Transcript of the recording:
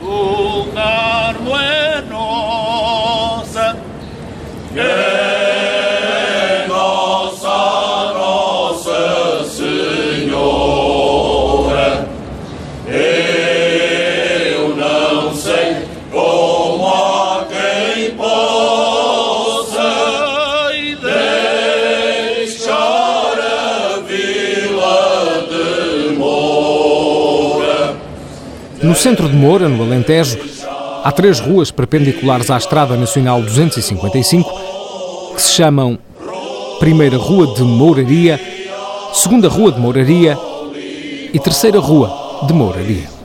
Lugar buenosa, que nossa Nossa Senhora, eu não sei como alguém pode. No centro de Moura, no Alentejo, há três ruas perpendiculares à Estrada Nacional 255 que se chamam Primeira Rua de Mouraria, Segunda Rua de Mouraria e Terceira Rua de Mouraria.